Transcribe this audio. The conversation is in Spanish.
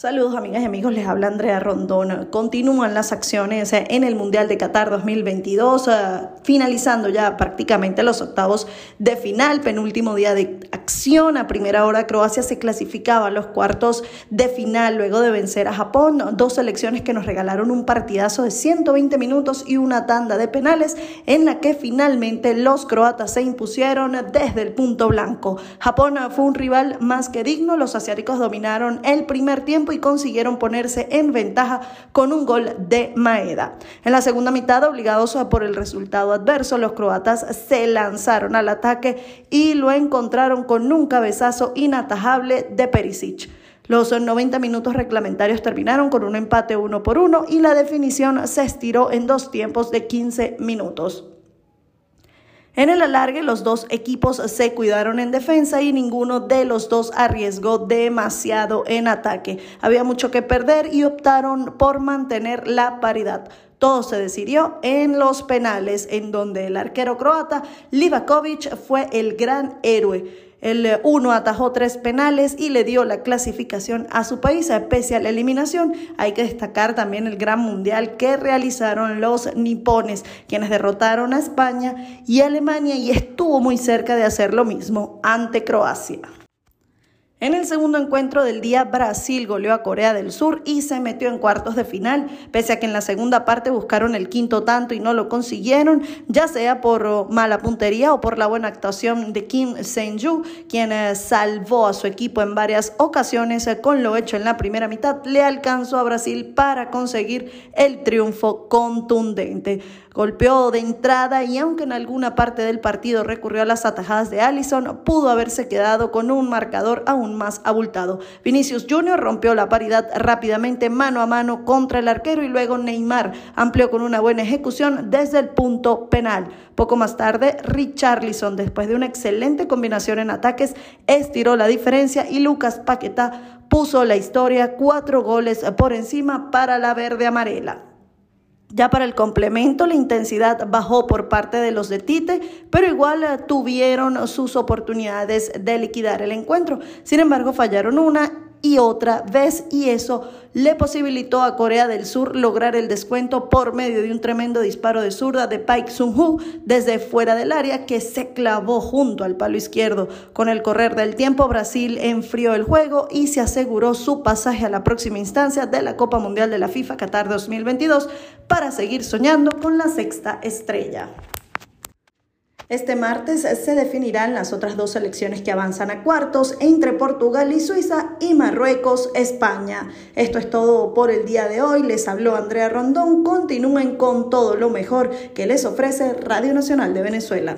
Saludos amigas y amigos, les habla Andrea Rondón. Continúan las acciones en el Mundial de Qatar 2022, eh, finalizando ya prácticamente los octavos de final, penúltimo día de acción. A primera hora Croacia se clasificaba a los cuartos de final luego de vencer a Japón, dos selecciones que nos regalaron un partidazo de 120 minutos y una tanda de penales en la que finalmente los croatas se impusieron desde el punto blanco. Japón fue un rival más que digno, los asiáticos dominaron el primer tiempo y consiguieron ponerse en ventaja con un gol de Maeda. En la segunda mitad, obligados por el resultado adverso, los croatas se lanzaron al ataque y lo encontraron con un cabezazo inatajable de Perisic. Los 90 minutos reglamentarios terminaron con un empate uno por uno y la definición se estiró en dos tiempos de 15 minutos. En el alargue, los dos equipos se cuidaron en defensa y ninguno de los dos arriesgó demasiado en ataque. Había mucho que perder y optaron por mantener la paridad. Todo se decidió en los penales, en donde el arquero croata Livakovic fue el gran héroe. El eh, uno atajó tres penales y le dio la clasificación a su país, a la eliminación. Hay que destacar también el gran mundial que realizaron los nipones, quienes derrotaron a España y Alemania y estuvo muy cerca de hacer lo mismo ante Croacia. En el segundo encuentro del día, Brasil goleó a Corea del Sur y se metió en cuartos de final, pese a que en la segunda parte buscaron el quinto tanto y no lo consiguieron, ya sea por mala puntería o por la buena actuación de Kim Seung-ju, quien eh, salvó a su equipo en varias ocasiones eh, con lo hecho en la primera mitad, le alcanzó a Brasil para conseguir el triunfo contundente. Golpeó de entrada y aunque en alguna parte del partido recurrió a las atajadas de Allison, pudo haberse quedado con un marcador aún más abultado. Vinicius Jr. rompió la paridad rápidamente mano a mano contra el arquero y luego Neymar amplió con una buena ejecución desde el punto penal. Poco más tarde, Richarlison, después de una excelente combinación en ataques, estiró la diferencia y Lucas Paqueta puso la historia cuatro goles por encima para la verde amarela. Ya para el complemento, la intensidad bajó por parte de los de Tite, pero igual eh, tuvieron sus oportunidades de liquidar el encuentro. Sin embargo, fallaron una y otra vez y eso le posibilitó a Corea del Sur lograr el descuento por medio de un tremendo disparo de zurda de Paik Sung-hoo desde fuera del área que se clavó junto al palo izquierdo. Con el correr del tiempo, Brasil enfrió el juego y se aseguró su pasaje a la próxima instancia de la Copa Mundial de la FIFA Qatar 2022 para seguir soñando con la sexta estrella. Este martes se definirán las otras dos selecciones que avanzan a cuartos entre Portugal y Suiza y Marruecos, España. Esto es todo por el día de hoy. Les habló Andrea Rondón. Continúen con todo lo mejor que les ofrece Radio Nacional de Venezuela.